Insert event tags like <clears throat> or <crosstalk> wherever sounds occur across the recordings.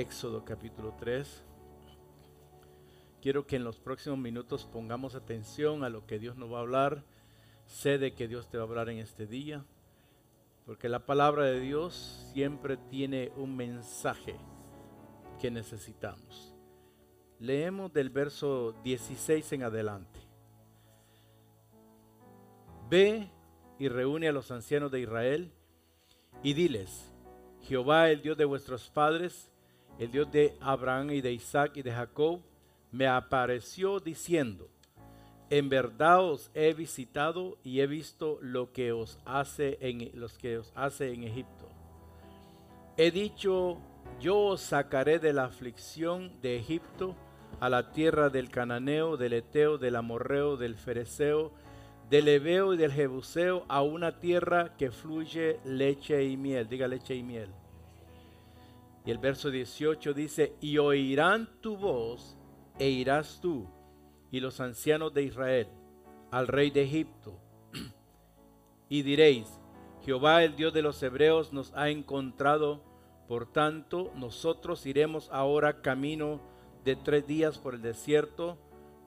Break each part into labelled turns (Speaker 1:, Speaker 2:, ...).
Speaker 1: Éxodo capítulo 3. Quiero que en los próximos minutos pongamos atención a lo que Dios nos va a hablar. Sé de que Dios te va a hablar en este día, porque la palabra de Dios siempre tiene un mensaje que necesitamos. Leemos del verso 16 en adelante. Ve y reúne a los ancianos de Israel y diles, Jehová, el Dios de vuestros padres, el Dios de Abraham y de Isaac y de Jacob, me apareció diciendo, en verdad os he visitado y he visto lo que os hace en los que os hace en Egipto. He dicho, yo os sacaré de la aflicción de Egipto a la tierra del cananeo, del eteo, del amorreo, del fereceo, del Ebeo y del Jebuseo a una tierra que fluye leche y miel. Diga leche y miel. Y el verso 18 dice, y oirán tu voz e irás tú y los ancianos de Israel al rey de Egipto. <clears throat> y diréis, Jehová el Dios de los hebreos nos ha encontrado, por tanto nosotros iremos ahora camino de tres días por el desierto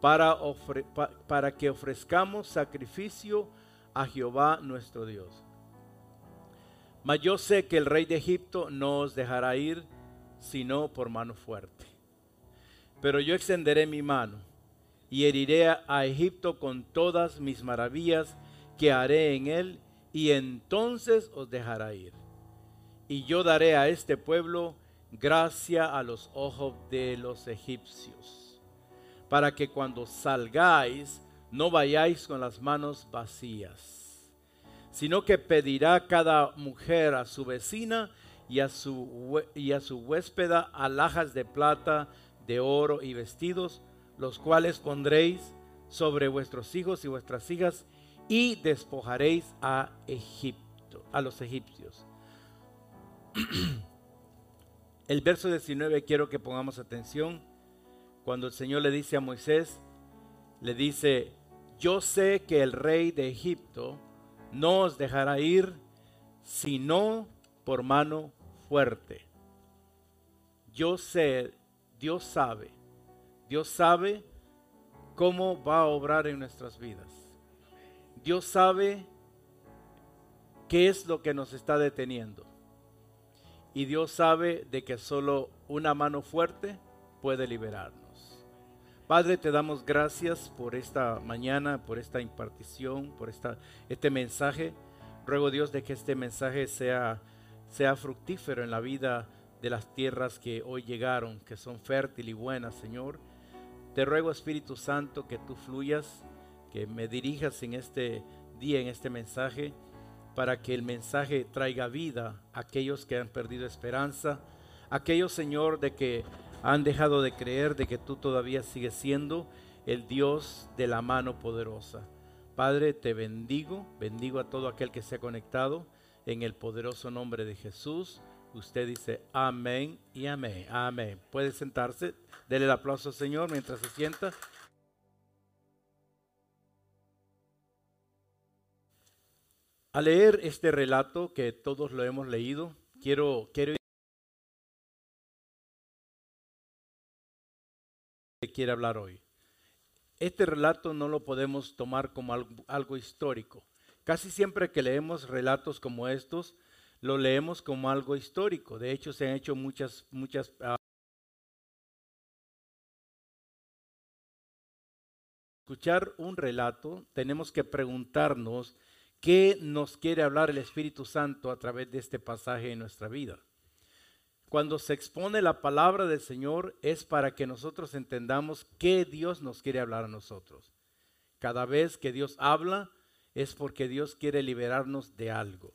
Speaker 1: para, para que ofrezcamos sacrificio a Jehová nuestro Dios. Mas yo sé que el rey de Egipto no os dejará ir, sino por mano fuerte. Pero yo extenderé mi mano y heriré a Egipto con todas mis maravillas que haré en él, y entonces os dejará ir. Y yo daré a este pueblo gracia a los ojos de los egipcios para que cuando salgáis no vayáis con las manos vacías, sino que pedirá cada mujer a su vecina y a su, y a su huéspeda alhajas de plata, de oro y vestidos, los cuales pondréis sobre vuestros hijos y vuestras hijas y despojaréis a Egipto, a los egipcios. <clears throat> El verso 19 quiero que pongamos atención cuando el Señor le dice a Moisés, le dice, yo sé que el rey de Egipto no os dejará ir sino por mano fuerte. Yo sé, Dios sabe, Dios sabe cómo va a obrar en nuestras vidas. Dios sabe qué es lo que nos está deteniendo. Y Dios sabe de que solo una mano fuerte puede liberarnos. Padre, te damos gracias por esta mañana, por esta impartición, por esta, este mensaje. Ruego Dios de que este mensaje sea, sea fructífero en la vida de las tierras que hoy llegaron, que son fértiles y buenas, Señor. Te ruego, Espíritu Santo, que tú fluyas, que me dirijas en este día, en este mensaje, para que el mensaje traiga vida a aquellos que han perdido esperanza, aquellos, Señor, de que han dejado de creer de que tú todavía sigues siendo el Dios de la mano poderosa. Padre, te bendigo, bendigo a todo aquel que se ha conectado en el poderoso nombre de Jesús. Usted dice amén y amén, amén. Puede sentarse, dele el aplauso al Señor mientras se sienta. Al leer este relato que todos lo hemos leído, quiero, quiero quiere hablar hoy. Este relato no lo podemos tomar como algo, histórico. Casi siempre que leemos relatos como estos, lo leemos como algo histórico. De hecho, se han hecho muchas, muchas... Uh, escuchar un relato, tenemos que preguntarnos qué nos quiere hablar el Espíritu Santo a través de este pasaje en nuestra vida. Cuando se expone la palabra del Señor es para que nosotros entendamos qué Dios nos quiere hablar a nosotros. Cada vez que Dios habla es porque Dios quiere liberarnos de algo.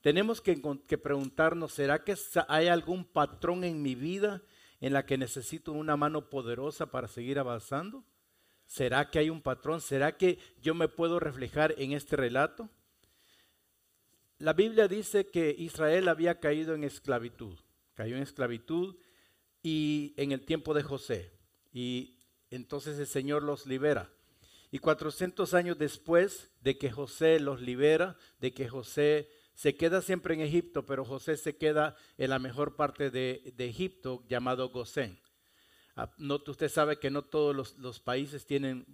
Speaker 1: Tenemos que, que preguntarnos, ¿será que hay algún patrón en mi vida en la que necesito una mano poderosa para seguir avanzando? ¿Será que hay un patrón? ¿Será que yo me puedo reflejar en este relato? La Biblia dice que Israel había caído en esclavitud. Cayó en esclavitud y en el tiempo de José. Y entonces el Señor los libera. Y 400 años después de que José los libera, de que José se queda siempre en Egipto, pero José se queda en la mejor parte de, Egipto llamado Gosén. Ah, no, usted sabe que no todos los, países tienen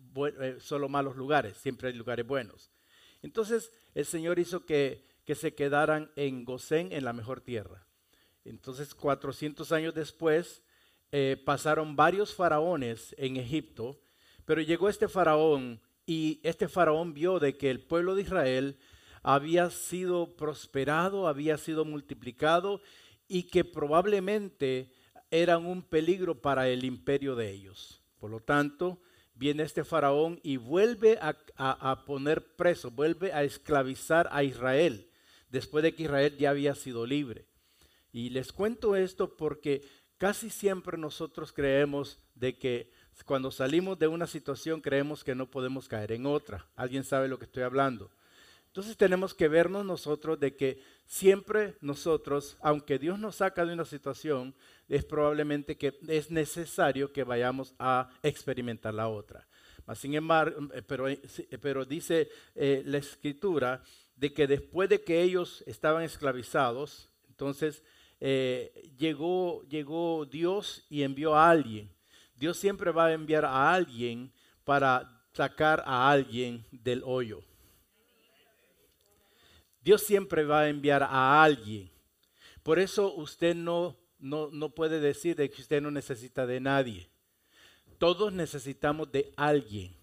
Speaker 1: eh, solo malos lugares, siempre hay lugares buenos. Entonces el Señor hizo que, que se quedaran en Gosén, en la mejor tierra. Entonces 400 años después eh, pasaron varios faraones en Egipto, pero llegó este faraón y este faraón vio de que el pueblo de Israel había sido prosperado, había sido multiplicado y que probablemente eran un peligro para el imperio de ellos. Por lo tanto, viene este faraón y vuelve a, poner preso, vuelve a esclavizar a Israel, después de que Israel ya había sido libre. Y les cuento esto porque casi siempre nosotros creemos de que cuando salimos de una situación creemos que no podemos caer en otra. ¿Alguien sabe lo que estoy hablando? Entonces tenemos que vernos nosotros de que siempre nosotros, aunque Dios nos saca de una situación, es probablemente que es necesario que vayamos a experimentar la otra. Sin embargo, eh, pero, eh, eh, pero dice la escritura de que después de que ellos estaban esclavizados, entonces llegó Dios y envió a alguien. Dios siempre va a enviar a alguien para sacar a alguien del hoyo. Dios siempre va a enviar a alguien. Por eso usted no, no, puede decir de que usted no necesita de nadie. Todos necesitamos de alguien.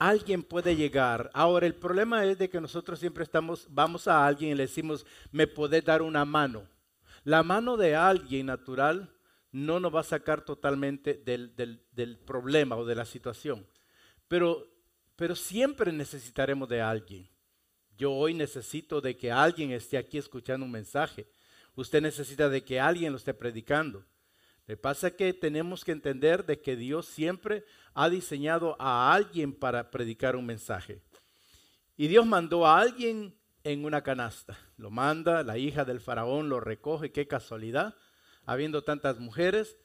Speaker 1: Alguien puede llegar. Ahora, el problema es de que nosotros siempre estamos, vamos a alguien y le decimos, me puede dar una mano. La mano de alguien natural no nos va a sacar totalmente del, del problema o de la situación. Pero, pero siempre necesitaremos de alguien. Yo hoy necesito de que alguien esté aquí escuchando un mensaje. Usted necesita de que alguien lo esté predicando. Le pasa que tenemos que entender de que Dios siempre ha diseñado a alguien para predicar un mensaje. Y Dios mandó a alguien en una canasta. Lo manda, la hija del faraón lo recoge, qué casualidad, habiendo tantas mujeres.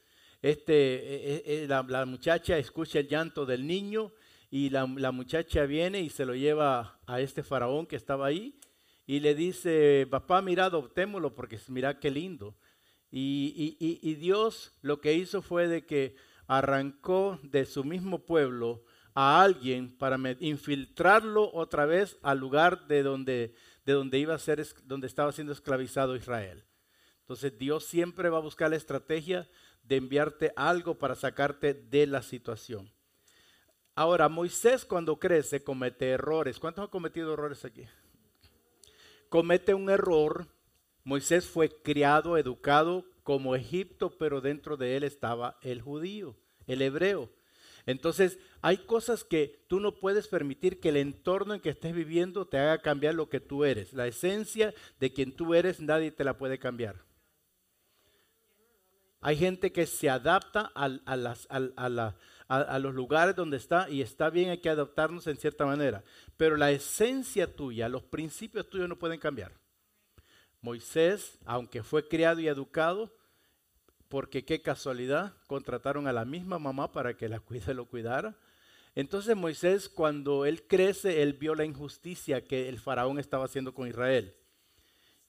Speaker 1: Este, eh, eh, la, la muchacha escucha el llanto del niño y la, muchacha viene y se lo lleva a este faraón que estaba ahí y le dice, papá, mira, adoptémoslo porque mira qué lindo. Y, y, Dios lo que hizo fue de que arrancó de su mismo pueblo a alguien para infiltrarlo otra vez al lugar de donde, de donde iba a ser, donde estaba siendo esclavizado Israel. Entonces Dios siempre va a buscar la estrategia de enviarte algo para sacarte de la situación. Ahora, Moisés cuando crece comete errores. ¿Cuántos han cometido errores aquí? Comete un error. Moisés fue criado, educado como Egipto, pero dentro de él estaba el judío, el hebreo. Entonces, hay cosas que tú no puedes permitir que el entorno en que estés viviendo te haga cambiar lo que tú eres. La esencia de quien tú eres, nadie te la puede cambiar. Hay gente que se adapta a, los lugares donde está y está bien, hay que adaptarnos en cierta manera. Pero la esencia tuya, los principios tuyos no pueden cambiar. Moisés, aunque fue criado y educado, porque qué casualidad, contrataron a la misma mamá para que la cuide, lo cuidara. Entonces Moisés, cuando él crece, él vio la injusticia que el faraón estaba haciendo con Israel.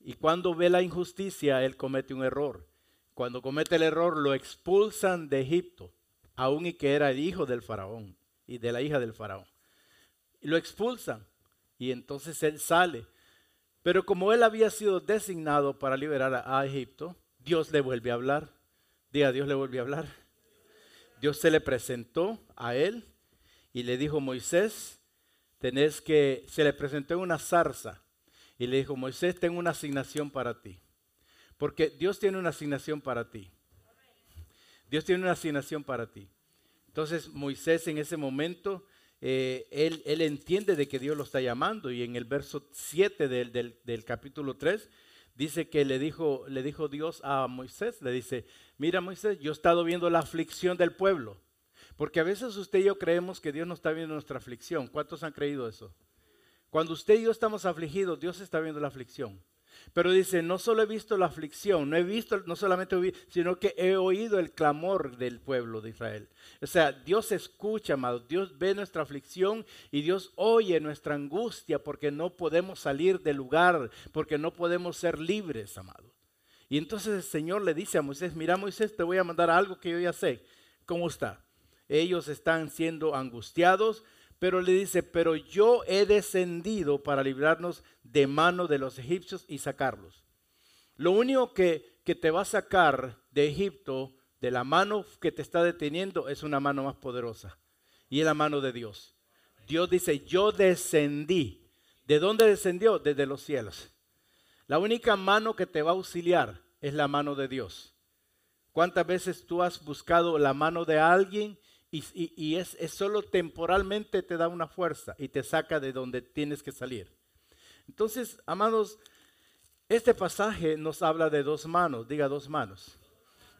Speaker 1: Y cuando ve la injusticia, él comete un error. Cuando comete el error, lo expulsan de Egipto aún y que era el hijo del faraón y de la hija del faraón. Y lo expulsan y entonces él sale. Pero como él había sido designado para liberar a, Egipto, Dios le vuelve a hablar. Diga, Dios le vuelve a hablar. Dios se le presentó a él y le dijo, Moisés, tenés que, se le presentó en una zarza y le dijo, Moisés, tengo una asignación para ti. Porque Dios tiene una asignación para ti. Dios tiene una asignación para ti. Entonces Moisés en ese momento eh, él, él, entiende de que Dios lo está llamando y en el verso 7 del, del, del, capítulo 3 dice que le dijo, le dijo Dios a Moisés, le dice, mira Moisés, yo he estado viendo la aflicción del pueblo, porque a veces usted y yo creemos que Dios no está viendo nuestra aflicción. ¿Cuántos han creído eso? Cuando usted y yo estamos afligidos, Dios está viendo la aflicción. Pero dice, no solo he visto la aflicción, no he visto, no solamente sino que he oído el clamor del pueblo de Israel. O sea, Dios escucha, amado, Dios ve nuestra aflicción y Dios oye nuestra angustia porque no podemos salir del lugar, porque no podemos ser libres, amado. Y entonces el Señor le dice a Moisés, mira Moisés, te voy a mandar algo que yo ya sé. ¿Cómo está? Ellos están siendo angustiados, pero le dice, pero yo he descendido para librarnos de mano de los egipcios y sacarlos. Lo único que, que te va a sacar de Egipto, de la mano que te está deteniendo, es una mano más poderosa. Y es la mano de Dios. Dios dice, yo descendí. ¿De dónde descendió? Desde los cielos. La única mano que te va a auxiliar es la mano de Dios. ¿Cuántas veces tú has buscado la mano de alguien y, es, solo temporalmente te da una fuerza y te saca de donde tienes que salir. Entonces, amados, este pasaje nos habla de dos manos, diga dos manos.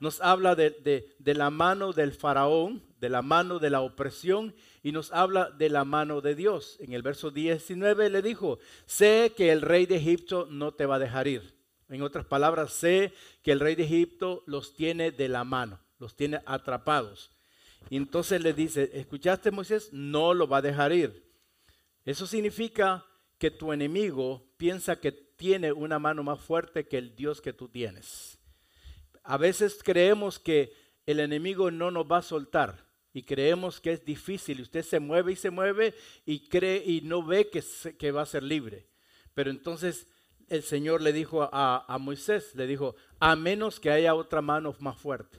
Speaker 1: Nos habla de, de, la mano del faraón, de la mano de la opresión y nos habla de la mano de Dios. En el verso 19 le dijo, sé que el rey de Egipto no te va a dejar ir. En otras palabras, sé que el rey de Egipto los tiene de la mano, los tiene atrapados. Y entonces le dice, ¿escuchaste Moisés? No lo va a dejar ir. Eso significa que tu enemigo piensa que tiene una mano más fuerte que el Dios que tú tienes. A veces creemos que el enemigo no nos va a soltar y creemos que es difícil. Usted se mueve y se mueve y cree y no ve que, que va a ser libre. Pero entonces el Señor le dijo a, a Moisés, le dijo, a menos que haya otra mano más fuerte.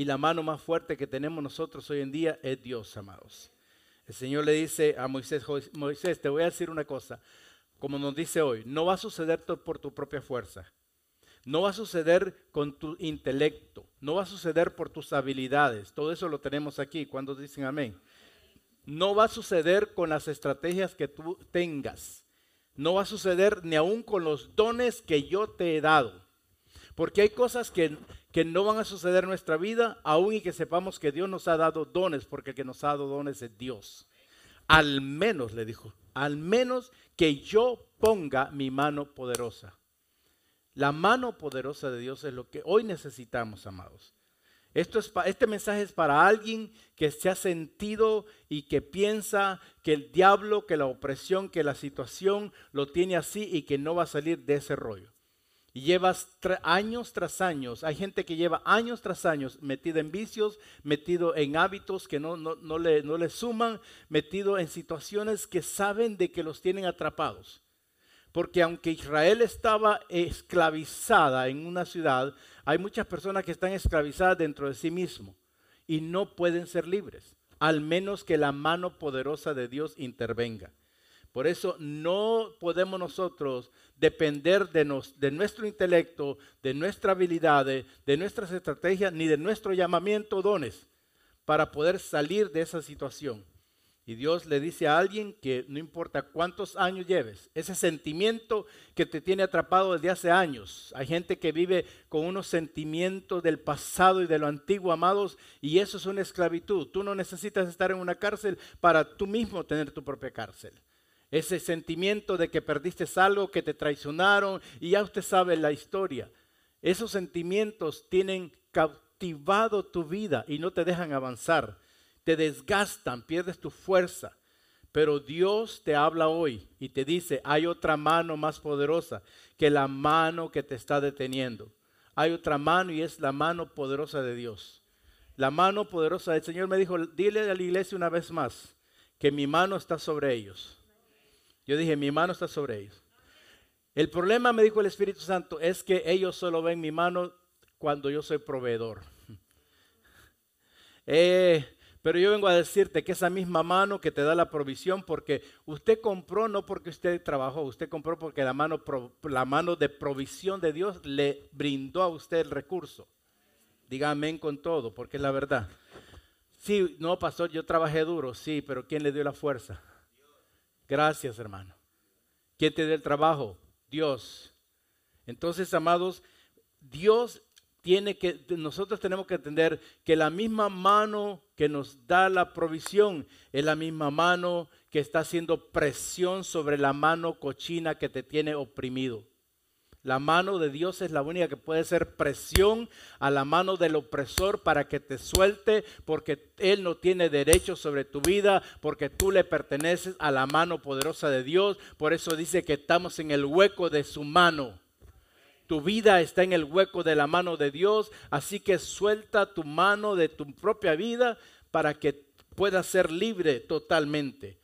Speaker 1: Y la mano más fuerte que tenemos nosotros hoy en día es Dios, amados. El Señor le dice a Moisés, Moisés, te voy a decir una cosa, como nos dice hoy, no va a suceder por tu propia fuerza, no va a suceder con tu intelecto, no va a suceder por tus habilidades, todo eso lo tenemos aquí, cuando dicen amén. No va a suceder con las estrategias que tú tengas, no va a suceder ni aún con los dones que yo te he dado. Porque hay cosas que, que no van a suceder en nuestra vida, aun y que sepamos que Dios nos ha dado dones, porque el que nos ha dado dones es Dios. Al menos, le dijo, al menos que yo ponga mi mano poderosa. La mano poderosa de Dios es lo que hoy necesitamos, amados. Esto es, este mensaje es para alguien que se ha sentido y que piensa que el diablo, que la opresión, que la situación lo tiene así y que no va a salir de ese rollo. Y llevas años tras años, hay gente que lleva años tras años metido en vicios, metido en hábitos que no, no, le, no le suman, metido en situaciones que saben de que los tienen atrapados. Porque aunque Israel estaba esclavizada en una ciudad, hay muchas personas que están esclavizadas dentro de sí mismo y no pueden ser libres, al menos que la mano poderosa de Dios intervenga. Por eso no podemos nosotros depender de, nuestro intelecto, de nuestra habilidad, de, nuestras estrategias, ni de nuestro llamamiento dones para poder salir de esa situación. Y Dios le dice a alguien que no importa cuántos años lleves, ese sentimiento que te tiene atrapado desde hace años. Hay gente que vive con unos sentimientos del pasado y de lo antiguo, amados, y eso es una esclavitud. Tú no necesitas estar en una cárcel para tú mismo tener tu propia cárcel ese sentimiento de que perdiste algo, que te traicionaron y ya usted sabe la historia. Esos sentimientos tienen cautivado tu vida y no te dejan avanzar, te desgastan, pierdes tu fuerza. Pero Dios te habla hoy y te dice, hay otra mano más poderosa que la mano que te está deteniendo. Hay otra mano y es la mano poderosa de Dios. La mano poderosa del Señor me dijo, dile a la iglesia una vez más que mi mano está sobre ellos yo dije, mi mano está sobre ellos. El problema, me dijo el Espíritu Santo, es que ellos solo ven mi mano cuando yo soy proveedor. <laughs> Eh, pero yo vengo a decirte que esa misma mano que te da la provisión, porque usted compró no porque usted trabajó, usted compró porque la mano, la mano de provisión de Dios le brindó a usted el recurso. Diga amén con todo, porque es la verdad. Sí, no, pastor, yo trabajé duro, sí, pero ¿quién le dio la fuerza? Gracias, hermano. ¿Quién te dio el trabajo? Dios. Entonces, amados, Dios tiene que, nosotros tenemos que entender que la misma mano que nos da la provisión es la misma mano que está haciendo presión sobre la mano cochina que te tiene oprimido. La mano de Dios es la única que puede hacer presión a la mano del opresor para que te suelte, porque Él no tiene derecho sobre tu vida, porque tú le perteneces a la mano poderosa de Dios. Por eso dice que estamos en el hueco de su mano. Tu vida está en el hueco de la mano de Dios, así que suelta tu mano de tu propia vida para que puedas ser libre totalmente.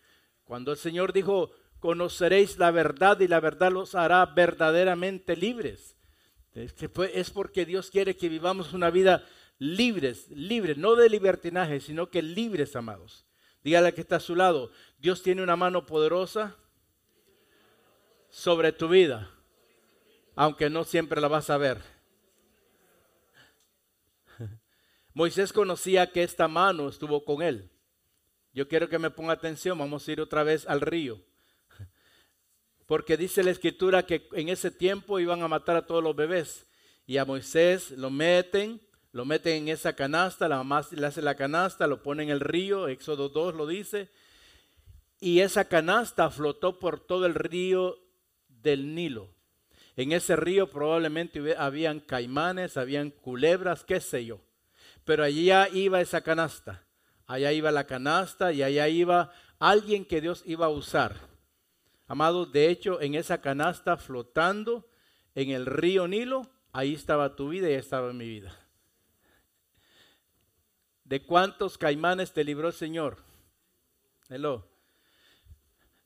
Speaker 1: Cuando el Señor dijo, conoceréis la verdad y la verdad los hará verdaderamente libres. Es porque Dios quiere que vivamos una vida libres, libres, no de libertinaje, sino que libres, amados. Dígale que está a su lado, Dios tiene una mano poderosa sobre tu vida aunque no siempre la vas a ver. <laughs> Moisés conocía que esta mano estuvo con él. Yo quiero que me ponga atención, vamos a ir otra vez al río. Porque dice la escritura que en ese tiempo iban a matar a todos los bebés. Y a Moisés lo meten, lo meten en esa canasta, la mamá le hace la canasta, lo pone en el río, Éxodo 2 lo dice. Y esa canasta flotó por todo el río del Nilo. En ese río probablemente habían caimanes, habían culebras, qué sé yo. Pero allá iba esa canasta. Allá iba la canasta y allá iba alguien que Dios iba a usar. Amados, de hecho, en esa canasta flotando en el río Nilo, ahí estaba tu vida y estaba mi vida. ¿De cuántos caimanes te libró el Señor? Hello.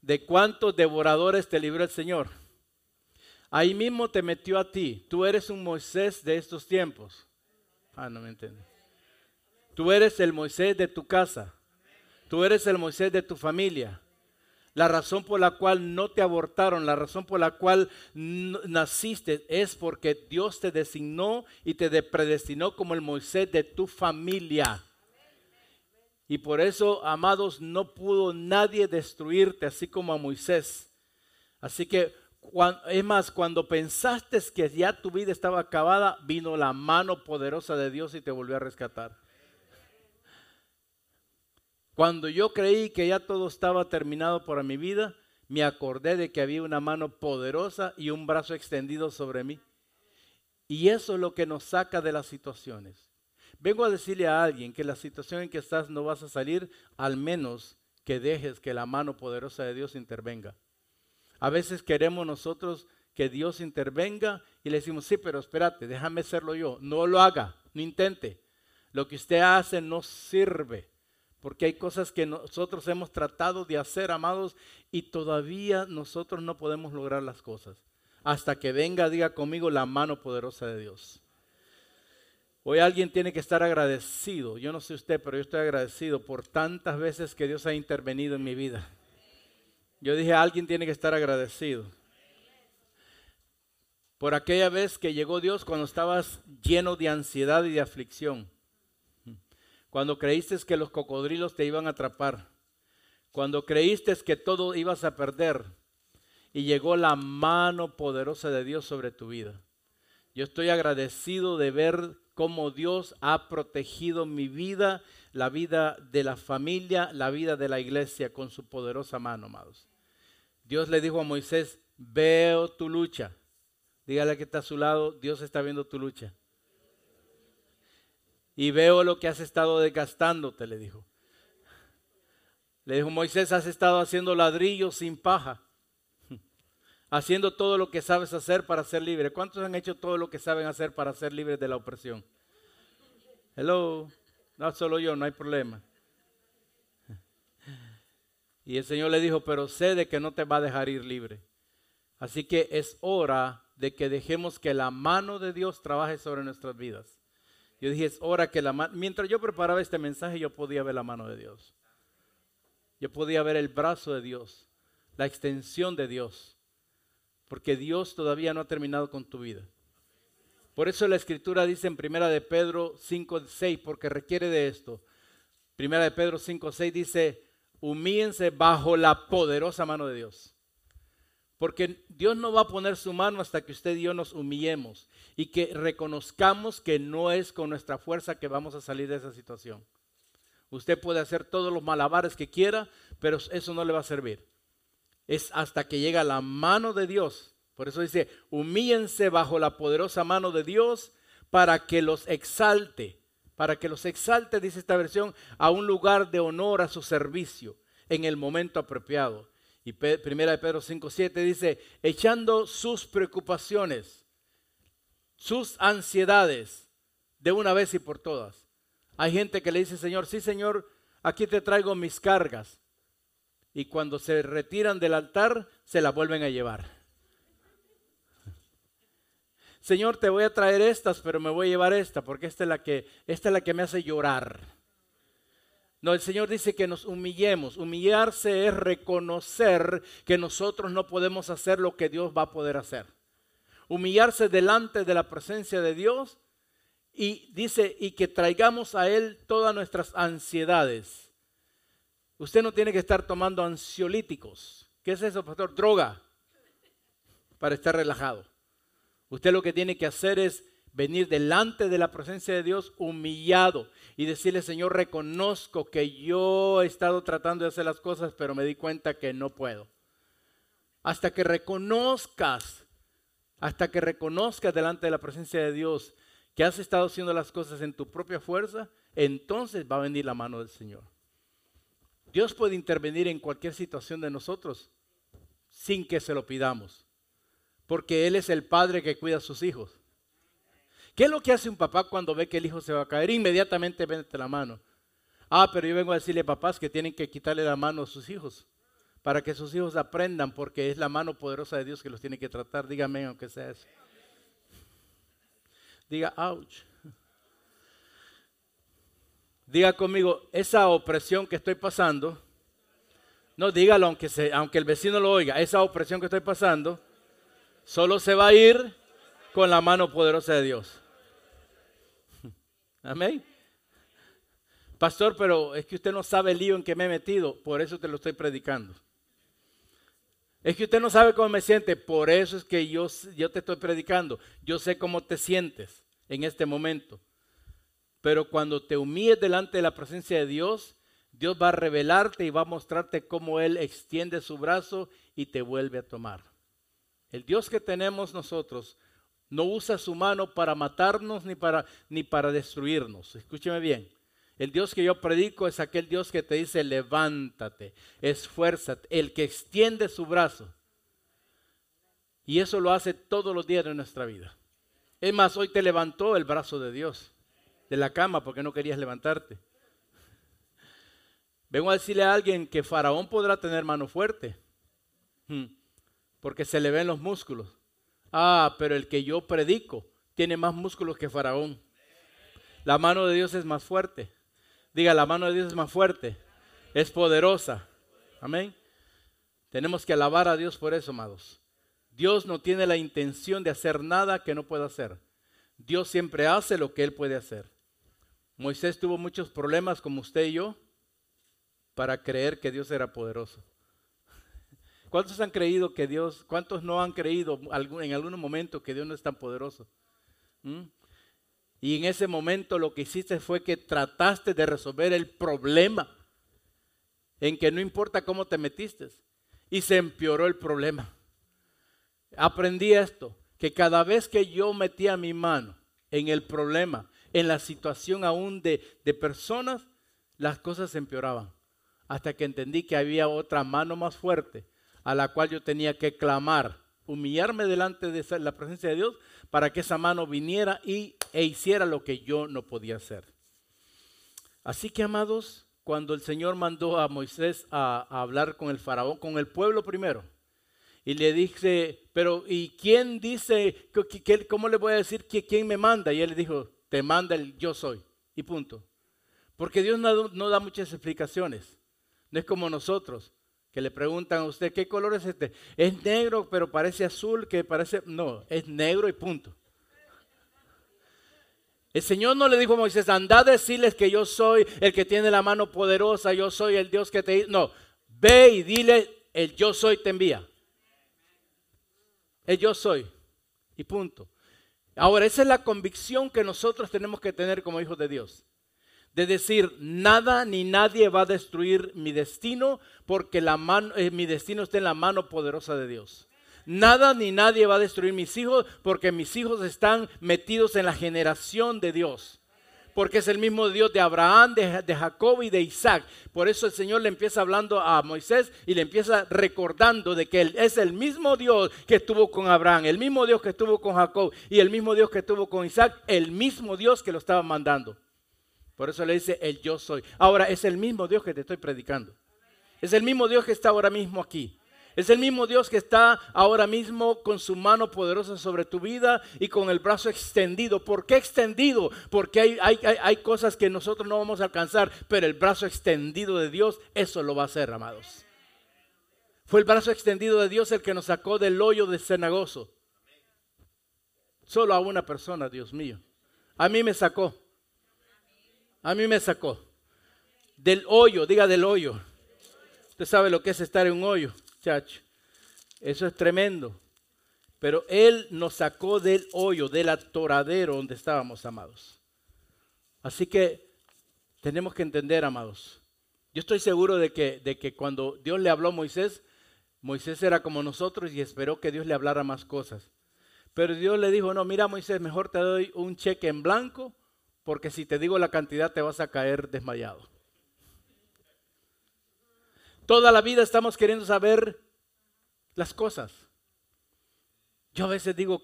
Speaker 1: ¿De cuántos devoradores te libró el Señor? Ahí mismo te metió a ti. Tú eres un Moisés de estos tiempos. Ah, no me entiendes. Tú eres el Moisés de tu casa. Tú eres el Moisés de tu familia. La razón por la cual no te abortaron, la razón por la cual naciste es porque Dios te designó y te predestinó como el Moisés de tu familia. Y por eso, amados, no pudo nadie destruirte así como a Moisés. Así que es más, cuando pensaste que ya tu vida estaba acabada, vino la mano poderosa de Dios y te volvió a rescatar. Cuando yo creí que ya todo estaba terminado para mi vida, me acordé de que había una mano poderosa y un brazo extendido sobre mí. Y eso es lo que nos saca de las situaciones. Vengo a decirle a alguien que la situación en que estás no vas a salir al menos que dejes que la mano poderosa de Dios intervenga. A veces queremos nosotros que Dios intervenga y le decimos, sí, pero espérate, déjame hacerlo yo. No lo haga, no intente. Lo que usted hace no sirve. Porque hay cosas que nosotros hemos tratado de hacer, amados, y todavía nosotros no podemos lograr las cosas. Hasta que venga, diga conmigo, la mano poderosa de Dios. Hoy alguien tiene que estar agradecido. Yo no sé usted, pero yo estoy agradecido por tantas veces que Dios ha intervenido en mi vida. Yo dije, alguien tiene que estar agradecido. Por aquella vez que llegó Dios cuando estabas lleno de ansiedad y de aflicción. Cuando creíste que los cocodrilos te iban a atrapar. Cuando creíste que todo ibas a perder. Y llegó la mano poderosa de Dios sobre tu vida. Yo estoy agradecido de ver cómo Dios ha protegido mi vida, la vida de la familia, la vida de la iglesia con su poderosa mano, amados. Dios le dijo a Moisés, veo tu lucha. Dígale que está a su lado, Dios está viendo tu lucha. Y veo lo que has estado desgastándote, le dijo. Le dijo, Moisés, has estado haciendo ladrillos sin paja, <laughs> haciendo todo lo que sabes hacer para ser libre. ¿Cuántos han hecho todo lo que saben hacer para ser libres de la opresión? Hello, no solo yo, no hay problema. Y el Señor le dijo, pero sé de que no te va a dejar ir libre. Así que es hora de que dejemos que la mano de Dios trabaje sobre nuestras vidas. Yo dije, es hora que la mano... Mientras yo preparaba este mensaje, yo podía ver la mano de Dios. Yo podía ver el brazo de Dios, la extensión de Dios. Porque Dios todavía no ha terminado con tu vida. Por eso la escritura dice en primera de Pedro 5, 6, porque requiere de esto Primera de Pedro 5, 6 dice, humíense bajo la poderosa mano de Dios. Porque Dios no va a poner su mano hasta que usted y yo nos humillemos y que reconozcamos que no es con nuestra fuerza que vamos a salir de esa situación. Usted puede hacer todos los malabares que quiera, pero eso no le va a servir. Es hasta que llega la mano de Dios. Por eso dice, humíense bajo la poderosa mano de Dios para que los exalte, para que los exalte, dice esta versión, a un lugar de honor a su servicio en el momento apropiado. Y primera de Pedro 5.7 dice, echando sus preocupaciones, sus ansiedades, de una vez y por todas. Hay gente que le dice, Señor, sí, Señor, aquí te traigo mis cargas. Y cuando se retiran del altar, se la vuelven a llevar. Señor, te voy a traer estas, pero me voy a llevar esta, porque esta es la que, esta es la que me hace llorar. No, el Señor dice que nos humillemos. Humillarse es reconocer que nosotros no podemos hacer lo que Dios va a poder hacer. Humillarse delante de la presencia de Dios y dice, y que traigamos a Él todas nuestras ansiedades. Usted no tiene que estar tomando ansiolíticos. ¿Qué es eso, pastor? Droga para estar relajado. Usted lo que tiene que hacer es venir delante de la presencia de Dios humillado y decirle, Señor, reconozco que yo he estado tratando de hacer las cosas, pero me di cuenta que no puedo. Hasta que reconozcas, hasta que reconozcas delante de la presencia de Dios que has estado haciendo las cosas en tu propia fuerza, entonces va a venir la mano del Señor. Dios puede intervenir en cualquier situación de nosotros sin que se lo pidamos, porque Él es el Padre que cuida a sus hijos. ¿Qué es lo que hace un papá cuando ve que el hijo se va a caer? Inmediatamente vende la mano. Ah, pero yo vengo a decirle a papás que tienen que quitarle la mano a sus hijos para que sus hijos aprendan porque es la mano poderosa de Dios que los tiene que tratar. Dígame aunque sea eso. Diga, ouch. Diga conmigo, esa opresión que estoy pasando, no dígalo aunque, se, aunque el vecino lo oiga, esa opresión que estoy pasando, solo se va a ir con la mano poderosa de Dios. Amén. Pastor, pero es que usted no sabe el lío en que me he metido, por eso te lo estoy predicando. Es que usted no sabe cómo me siente, por eso es que yo, yo te estoy predicando. Yo sé cómo te sientes en este momento. Pero cuando te humilles delante de la presencia de Dios, Dios va a revelarte y va a mostrarte cómo Él extiende su brazo y te vuelve a tomar. El Dios que tenemos nosotros no usa su mano para matarnos ni para, ni para destruirnos. Escúcheme bien. El Dios que yo predico es aquel Dios que te dice, levántate, esfuérzate, el que extiende su brazo. Y eso lo hace todos los días de nuestra vida. Es más, hoy te levantó el brazo de Dios de la cama porque no querías levantarte. Vengo a decirle a alguien que Faraón podrá tener mano fuerte, hmm, porque se le ven los músculos. Ah, pero el que yo predico tiene más músculos que Faraón. La mano de Dios es más fuerte. Diga, la mano de Dios es más fuerte. Es poderosa. Amén. Tenemos que alabar a Dios por eso, amados. Dios no tiene la intención de hacer nada que no pueda hacer. Dios siempre hace lo que Él puede hacer. Moisés tuvo muchos problemas como usted y yo para creer que Dios era poderoso. ¿Cuántos han creído que Dios, cuántos no han creído en algún momento que Dios no es tan poderoso? ¿Mm? Y en ese momento lo que hiciste fue que trataste de resolver el problema, en que no importa cómo te metiste, y se empeoró el problema. Aprendí esto, que cada vez que yo metía mi mano en el problema, en la situación aún de, de personas, las cosas se empeoraban. Hasta que entendí que había otra mano más fuerte a la cual yo tenía que clamar, humillarme delante de la presencia de Dios para que esa mano viniera y, e hiciera lo que yo no podía hacer. Así que, amados, cuando el Señor mandó a Moisés a, hablar con el faraón, con el pueblo primero, y le dice, pero ¿y quién dice, cómo le voy a decir que quién me manda? Y él le dijo, te manda el yo soy, y punto. Porque Dios no da muchas explicaciones. No es como nosotros que le preguntan a usted, ¿qué color es este? Es negro, pero parece azul, que parece... No, es negro y punto. El Señor no le dijo a Moisés, anda a decirles que yo soy el que tiene la mano poderosa, yo soy el Dios que te... No, ve y dile, el yo soy te envía. El yo soy. Y punto. Ahora, esa es la convicción que nosotros tenemos que tener como hijos de Dios. De decir, nada ni nadie va a destruir mi destino porque la mano, eh, mi destino está en la mano poderosa de Dios. Nada ni nadie va a destruir mis hijos porque mis hijos están metidos en la generación de Dios. Porque es el mismo Dios de Abraham, de, Jacob y de Isaac. Por eso el Señor le empieza hablando a Moisés y le empieza recordando de que Él es el mismo Dios que estuvo con Abraham, el mismo Dios que estuvo con Jacob y el mismo Dios que estuvo con Isaac, el mismo Dios que lo estaba mandando. Por eso le dice el yo soy. Ahora es el mismo Dios que te estoy predicando. Es el mismo Dios que está ahora mismo aquí. Es el mismo Dios que está ahora mismo con su mano poderosa sobre tu vida y con el brazo extendido. ¿Por qué extendido? Porque hay, hay, hay, cosas que nosotros no vamos a alcanzar, pero el brazo extendido de Dios, eso lo va a hacer, amados. Fue el brazo extendido de Dios el que nos sacó del hoyo de cenagoso. Solo a una persona, Dios mío. A mí me sacó. A mí me sacó. Del hoyo, diga del hoyo. Usted sabe lo que es estar en un hoyo. Chacho. Eso es tremendo. Pero Él nos sacó del hoyo, del atoradero donde estábamos, amados. Así que tenemos que entender, amados. Yo estoy seguro de que, de que cuando Dios le habló a Moisés, Moisés era como nosotros y esperó que Dios le hablara más cosas. Pero Dios le dijo, no, mira Moisés, mejor te doy un cheque en blanco, porque si te digo la cantidad te vas a caer desmayado. Toda la vida estamos queriendo saber las cosas. Yo a veces digo,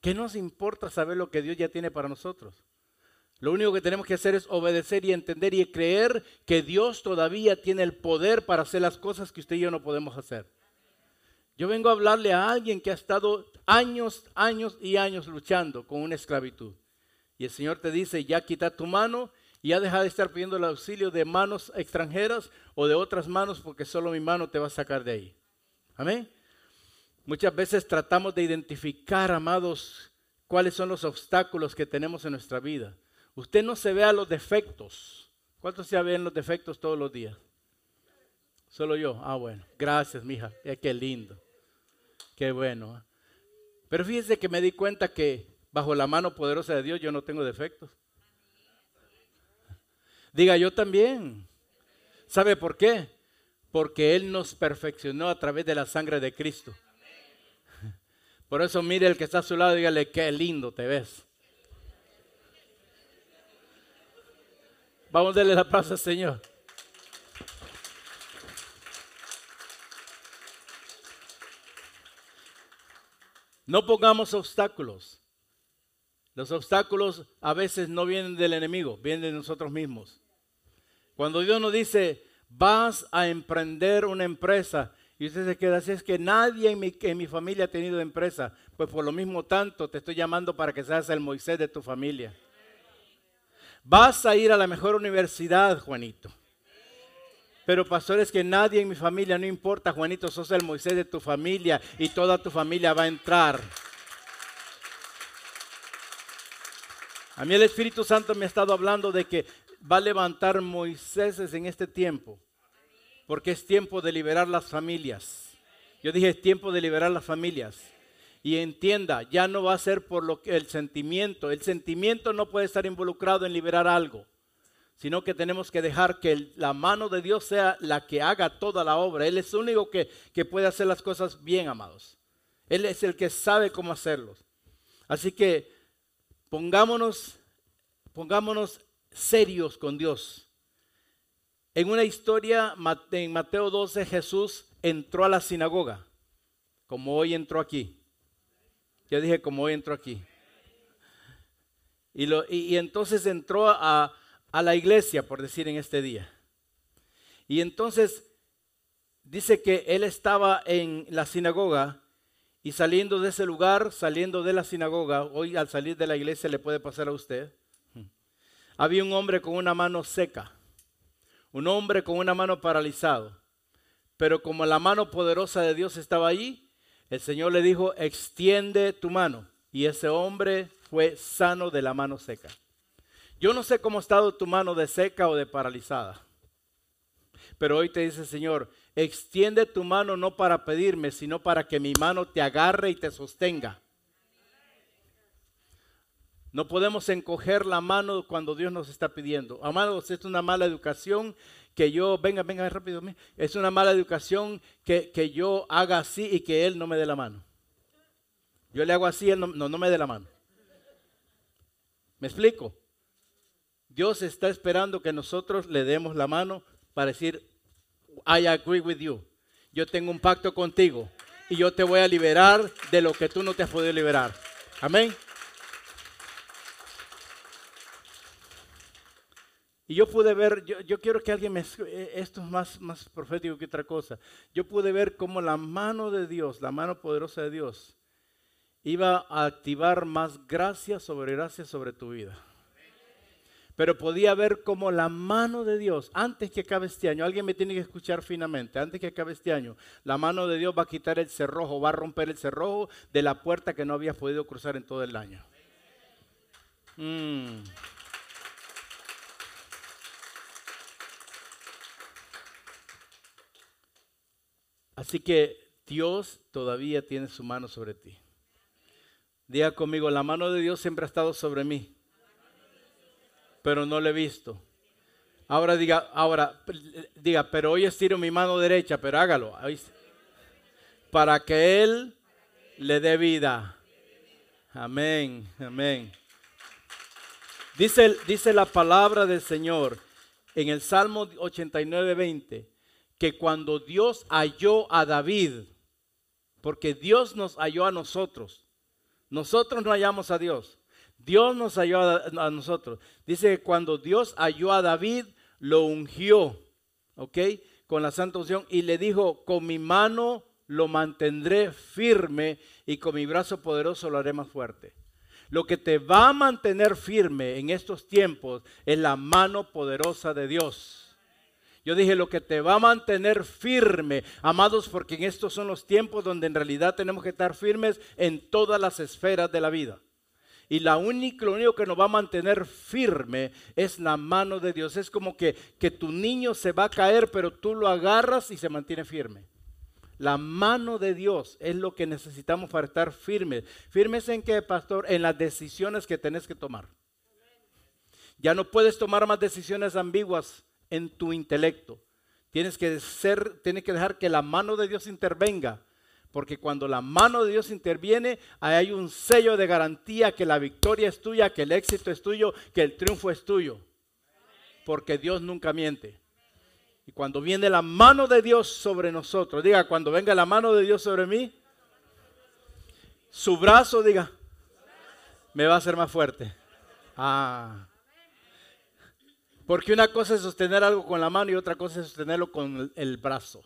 Speaker 1: ¿qué nos importa saber lo que Dios ya tiene para nosotros? Lo único que tenemos que hacer es obedecer y entender y creer que Dios todavía tiene el poder para hacer las cosas que usted y yo no podemos hacer. Yo vengo a hablarle a alguien que ha estado años, años y años luchando con una esclavitud. Y el Señor te dice, ya quita tu mano y ya deja de estar pidiendo el auxilio de manos extranjeras o de otras manos porque solo mi mano te va a sacar de ahí. Amén. Muchas veces tratamos de identificar, amados, cuáles son los obstáculos que tenemos en nuestra vida. Usted no se vea los defectos. ¿Cuántos se ven los defectos todos los días? Solo yo. Ah, bueno. Gracias, mija. Eh, qué lindo. Qué bueno. Pero fíjese que me di cuenta que bajo la mano poderosa de Dios yo no tengo defectos. Diga yo también. ¿Sabe por qué? Porque Él nos perfeccionó a través de la sangre de Cristo. Por eso mire el que está a su lado y dígale, qué lindo te ves. Vamos a darle la paz al Señor. No pongamos obstáculos. Los obstáculos a veces no vienen del enemigo, vienen de nosotros mismos. Cuando Dios nos dice, vas a emprender una empresa, y usted se queda así, es que nadie en mi, en mi familia ha tenido empresa, pues por lo mismo tanto te estoy llamando para que seas el Moisés de tu familia. Vas a ir a la mejor universidad, Juanito. Pero pastor, es que nadie en mi familia, no importa, Juanito, sos el Moisés de tu familia y toda tu familia va a entrar. A mí el Espíritu Santo me ha estado hablando de que va a levantar Moisés en este tiempo, porque es tiempo de liberar las familias. Yo dije, es tiempo de liberar las familias. Y entienda, ya no va a ser por lo que el sentimiento, el sentimiento no puede estar involucrado en liberar algo, sino que tenemos que dejar que la mano de Dios sea la que haga toda la obra. Él es el único que, que puede hacer las cosas bien, amados. Él es el que sabe cómo hacerlos. Así que pongámonos, pongámonos serios con Dios. En una historia, en Mateo 12, Jesús entró a la sinagoga, como hoy entró aquí. Yo dije, como hoy entró aquí. Y, lo, y, entonces entró a, a la iglesia, por decir, en este día. Y entonces dice que él estaba en la sinagoga y saliendo de ese lugar, saliendo de la sinagoga, hoy al salir de la iglesia le puede pasar a usted, había un hombre con una mano seca, un hombre con una mano paralizado. Pero como la mano poderosa de Dios estaba allí, el Señor le dijo, extiende tu mano. Y ese hombre fue sano de la mano seca. Yo no sé cómo ha estado tu mano de seca o de paralizada. Pero hoy te dice Señor, extiende tu mano no para pedirme, sino para que mi mano te agarre y te sostenga. No podemos encoger la mano cuando Dios nos está pidiendo. Amados, es una mala educación que yo, venga, venga rápido, es una mala educación que, que, yo haga así y que Él no me dé la mano. Yo le hago así, Él no, no, no me dé la mano. ¿Me explico? Dios está esperando que nosotros le demos la mano para decir, I agree with you. Yo tengo un pacto contigo y yo te voy a liberar de lo que tú no te has podido liberar. Amén. Y yo pude ver, yo, quiero que alguien me, eh, esto es más, más profético que otra cosa, yo pude ver cómo la mano de Dios, la mano poderosa de Dios, iba a activar más gracia sobre gracia sobre tu vida. Pero podía ver cómo la mano de Dios, antes que acabe este año, alguien me tiene que escuchar finamente, antes que acabe este año, la mano de Dios va a quitar el cerrojo, va a romper el cerrojo de la puerta que no había podido cruzar en todo el año. Mm. Así que Dios todavía tiene su mano sobre ti. Diga conmigo, la mano de Dios siempre ha estado sobre mí, pero no lo he visto. Ahora diga, ahora diga, pero hoy estiro mi mano derecha, pero hágalo. Para que Él le dé vida. Amén, amén. Dice, dice la palabra del Señor en el Salmo 89, 20 que cuando Dios halló a David, porque Dios nos halló a nosotros, nosotros no hallamos a Dios, Dios nos halló a, nosotros. Dice que cuando Dios halló a David, lo ungió, ¿ok? Con la santa unción y le dijo, con mi mano lo mantendré firme y con mi brazo poderoso lo haré más fuerte. Lo que te va a mantener firme en estos tiempos es la mano poderosa de Dios. Yo dije, lo que te va a mantener firme, amados, porque en estos son los tiempos donde en realidad tenemos que estar firmes en todas las esferas de la vida. Y la única, lo único que nos va a mantener firme es la mano de Dios. Es como que, que tu niño se va a caer, pero tú lo agarras y se mantiene firme. La mano de Dios es lo que necesitamos para estar firmes. ¿Firmes en qué, pastor? En las decisiones que tenés que tomar. Ya no puedes tomar más decisiones ambiguas en tu intelecto. Tienes que, ser, tienes que dejar que la mano de Dios intervenga. Porque cuando la mano de Dios interviene, hay un sello de garantía que la victoria es tuya, que el éxito es tuyo, que el triunfo es tuyo. Porque Dios nunca miente. Y cuando viene la mano de Dios sobre nosotros, diga, cuando venga la mano de Dios sobre mí, su brazo, diga, me va a hacer más fuerte. Ah. Porque una cosa es sostener algo con la mano y otra cosa es sostenerlo con el brazo.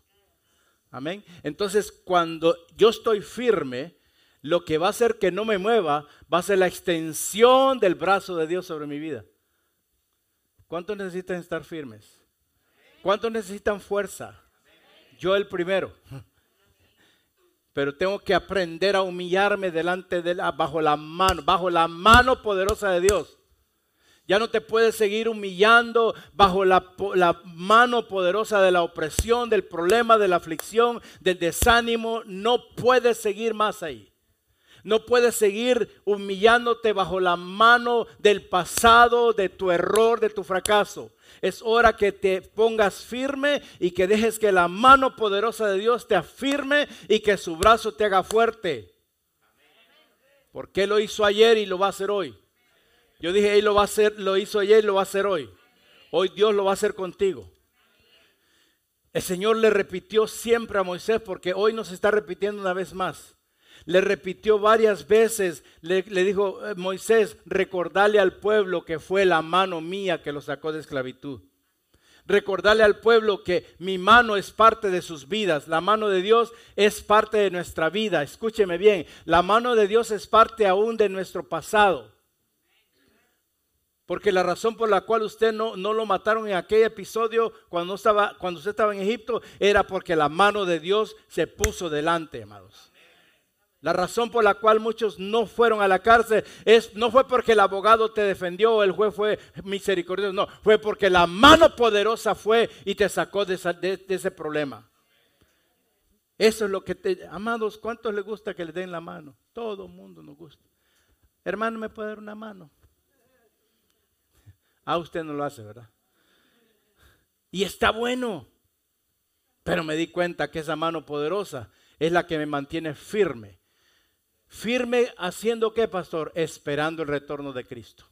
Speaker 1: Amén. Entonces, cuando yo estoy firme, lo que va a hacer que no me mueva va a ser la extensión del brazo de Dios sobre mi vida. ¿Cuántos necesitan estar firmes? ¿Cuántos necesitan fuerza? Yo el primero. <laughs> Pero tengo que aprender a humillarme delante de la, bajo la mano, bajo la mano poderosa de Dios. Ya no te puedes seguir humillando bajo la, mano poderosa de la opresión, del problema, de la aflicción, del desánimo. No puedes seguir más ahí. No puedes seguir humillándote bajo la mano del pasado, de tu error, de tu fracaso. Es hora que te pongas firme y que dejes que la mano poderosa de Dios te afirme y que su brazo te haga fuerte. Porque lo hizo ayer y lo va a hacer hoy. Yo dije, él lo va a hacer, lo hizo ayer lo va a hacer hoy. Hoy Dios lo va a hacer contigo. El Señor le repitió siempre a Moisés porque hoy nos está repitiendo una vez más. Le repitió varias veces, le, le dijo, eh, Moisés, recordarle al pueblo que fue la mano mía que lo sacó de esclavitud. Recordarle al pueblo que mi mano es parte de sus vidas, la mano de Dios es parte de nuestra vida. Escúcheme bien, la mano de Dios es parte aún de nuestro pasado. Porque la razón por la cual usted no, no lo mataron en aquel episodio cuando, estaba, cuando usted estaba en Egipto era porque la mano de Dios se puso delante, amados. La razón por la cual muchos no fueron a la cárcel es no fue porque el abogado te defendió el juez fue misericordioso, no, fue porque la mano poderosa fue y te sacó de, ese problema. Eso es lo que te, amados, ¿cuántos les gusta que le den la mano? Todo el mundo nos gusta. Hermano, ¿me puede dar una mano? Ah, usted no lo hace, ¿verdad? Y está bueno. Pero me di cuenta que esa mano poderosa es la que me mantiene firme Firme haciendo qué, pastor? Esperando el retorno de Cristo.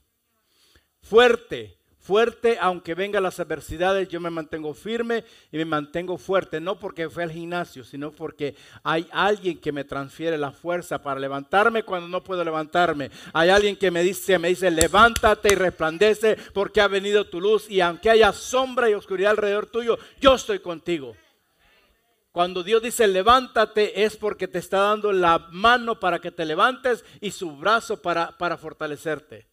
Speaker 1: Fuerte, fuerte, aunque vengan las adversidades, yo me mantengo firme y me mantengo fuerte, no porque fue al gimnasio, sino porque hay alguien que me transfiere la fuerza para levantarme cuando no puedo levantarme. Hay alguien que me dice, me dice, levántate y resplandece porque ha venido tu luz y aunque haya sombra y oscuridad alrededor tuyo, yo estoy contigo. Cuando Dios dice levántate es porque te está dando la mano para que te levantes y su brazo para, para fortalecerte.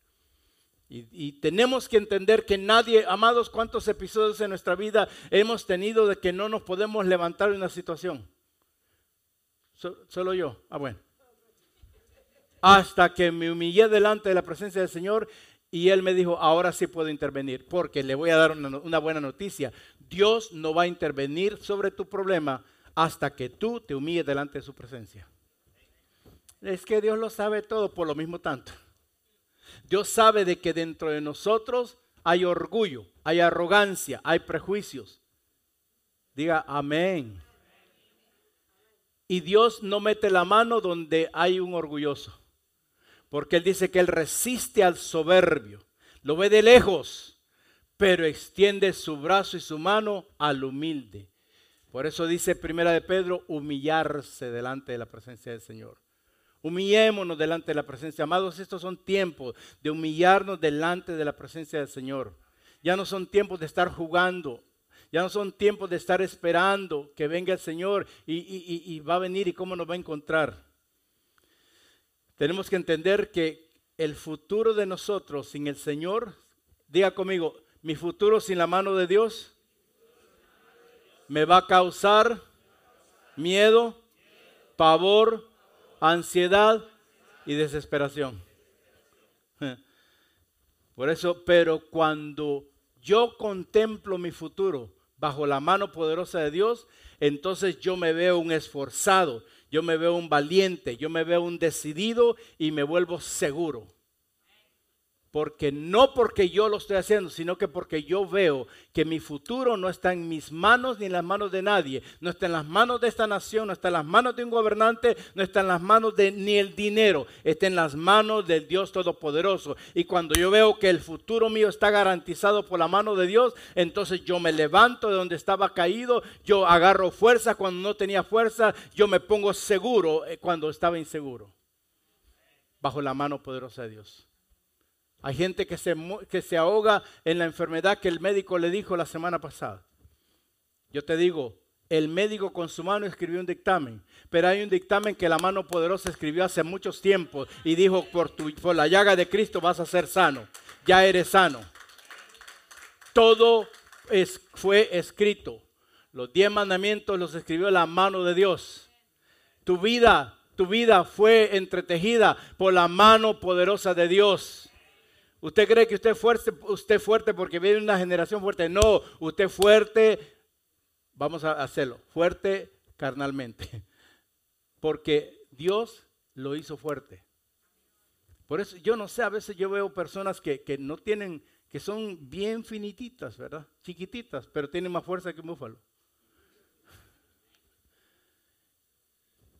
Speaker 1: Y, tenemos que entender que nadie, amados, cuántos episodios en nuestra vida hemos tenido de que no nos podemos levantar en una situación. solo yo. Ah, bueno. Hasta que me humillé delante de la presencia del Señor y Él me dijo, ahora sí puedo intervenir, porque le voy a dar una buena noticia. Dios no va a intervenir sobre tu problema hasta que tú te humilles delante de su presencia. Es que Dios lo sabe todo por lo mismo tanto. Dios sabe de que dentro de nosotros hay orgullo, hay arrogancia, hay prejuicios. Diga amén. Y Dios no mete la mano donde hay un orgulloso. Porque Él dice que Él resiste al soberbio. Lo ve de lejos pero extiende su brazo y su mano al humilde. Por eso dice Primera de Pedro, humillarse delante de la presencia del Señor. Humillémonos delante de la presencia. Amados, estos son tiempos de humillarnos delante de la presencia del Señor. Ya no son tiempos de estar jugando. Ya no son tiempos de estar esperando que venga el Señor y, y va a venir y cómo nos va a encontrar. Tenemos que entender que el futuro de nosotros sin el Señor, diga conmigo, mi futuro sin la mano de Dios me va a causar miedo, pavor, ansiedad y desesperación. Por eso, pero cuando yo contemplo mi futuro bajo la mano poderosa de Dios, entonces yo me veo un esforzado, yo me veo un valiente, yo me veo un decidido y me vuelvo seguro. Porque no porque yo lo estoy haciendo, sino que porque yo veo que mi futuro no está en mis manos ni en las manos de nadie. No está en las manos de esta nación, no está en las manos de un gobernante, no está en las manos de ni el dinero. Está en las manos del Dios Todopoderoso. Y cuando yo veo que el futuro mío está garantizado por la mano de Dios, entonces yo me levanto de donde estaba caído, yo agarro fuerza cuando no tenía fuerza, yo me pongo seguro eh, cuando estaba inseguro. Bajo la mano poderosa de Dios. Hay gente que se, que se ahoga en la enfermedad que el médico le dijo la semana pasada. Yo te digo, el médico con su mano escribió un dictamen, pero hay un dictamen que la mano poderosa escribió hace muchos tiempos y dijo, por, tu, por la llaga de Cristo vas a ser sano, ya eres sano. Todo es, fue escrito. Los diez mandamientos los escribió la mano de Dios. Tu vida, tu vida fue entretejida por la mano poderosa de Dios. ¿Usted cree que usted es fuerte, usted fuerte porque viene una generación fuerte? No, usted fuerte, vamos a hacerlo, fuerte carnalmente. <laughs> Porque Dios lo hizo fuerte. Por eso yo no sé, a veces yo veo personas que, que no tienen, que son bien finititas, ¿verdad? Chiquititas, pero tienen más fuerza que un búfalo.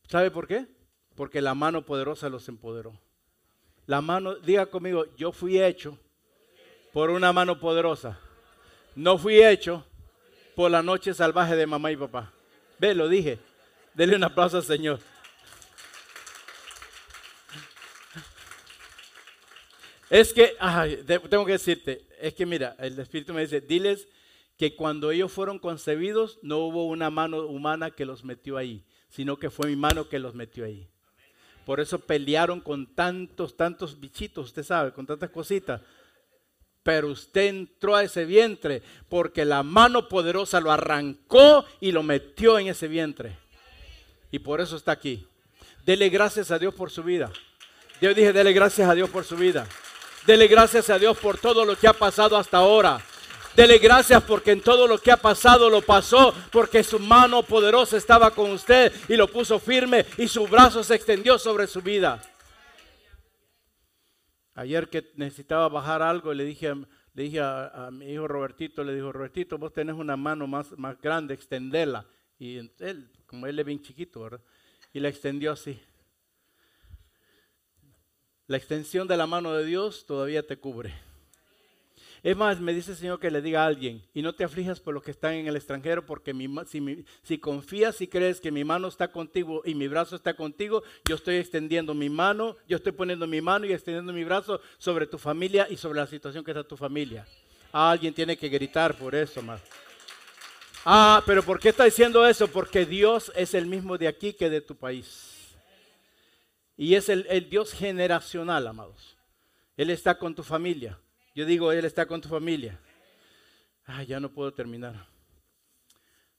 Speaker 1: ¿Sabe por qué? Porque la mano poderosa los empoderó. La mano, diga conmigo, yo fui hecho por una mano poderosa. No fui hecho por la noche salvaje de mamá y papá. Ve, lo dije. Dele un aplauso al Señor. Es que, tengo que decirte, es que mira, el Espíritu me dice, diles que cuando ellos fueron concebidos no hubo una mano humana que los metió ahí, sino que fue mi mano que los metió ahí. Por eso pelearon con tantos, tantos bichitos, usted sabe, con tantas cositas. Pero usted entró a ese vientre porque la mano poderosa lo arrancó y lo metió en ese vientre. Y por eso está aquí. Dele gracias a Dios por su vida. Yo dije, dele gracias a Dios por su vida. Dele gracias a Dios por todo lo que ha pasado hasta ahora. Dele gracias porque en todo lo que ha pasado lo pasó porque su mano poderosa estaba con usted y lo puso firme y su brazo se extendió sobre su vida. Ayer que necesitaba bajar algo, le dije, le dije a, mi hijo Robertito, le dijo, Robertito, vos tenés una mano más, más grande, extenderla. Y él, como él es bien chiquito, ¿verdad? Y la extendió así. La extensión de la mano de Dios todavía te cubre. Es más, me dice el Señor que le diga a alguien, y no te aflijas por los que están en el extranjero, porque si, si confías y crees que mi mano está contigo y mi brazo está contigo, yo estoy extendiendo mi mano, yo estoy poniendo mi mano y extendiendo mi brazo sobre tu familia y sobre la situación que está tu familia. alguien tiene que gritar por eso, más. Ah, pero ¿por qué está diciendo eso? Porque Dios es el mismo de aquí que de tu país. Y es el, el Dios generacional, amados. Él está con tu familia. Yo digo, Él está con tu familia. Ay, ya no puedo terminar.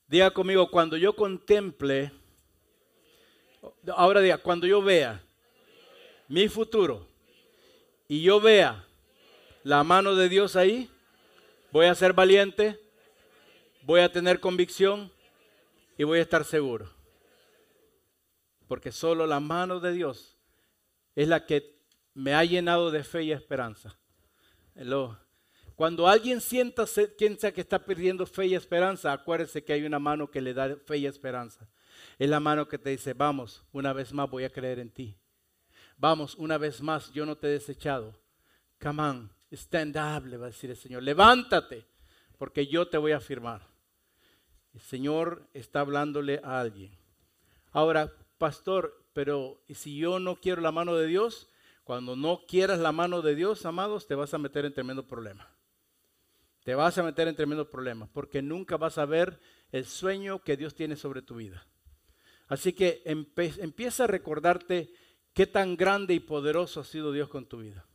Speaker 1: Diga conmigo, cuando yo contemple, ahora diga, cuando yo vea mi futuro y yo vea la mano de Dios ahí, voy a ser valiente, voy a tener convicción y voy a estar seguro. Porque solo la mano de Dios es la que me ha llenado de fe y esperanza. Cuando alguien sienta, piensa que está perdiendo fe y esperanza, acuérdese que hay una mano que le da fe y esperanza. Es la mano que te dice, vamos, una vez más voy a creer en ti. Vamos, una vez más, yo no te he desechado. Come on, stand up, le va a decir el Señor. Levántate, porque yo te voy a afirmar. El Señor está hablándole a alguien. Ahora, pastor, pero si yo no quiero la mano de Dios? Cuando no quieras la mano de Dios, amados, te vas a meter en tremendo problema. Te vas a meter en tremendo problema porque nunca vas a ver el sueño que Dios tiene sobre tu vida. Así que empieza a recordarte qué tan grande y poderoso ha sido Dios con tu vida.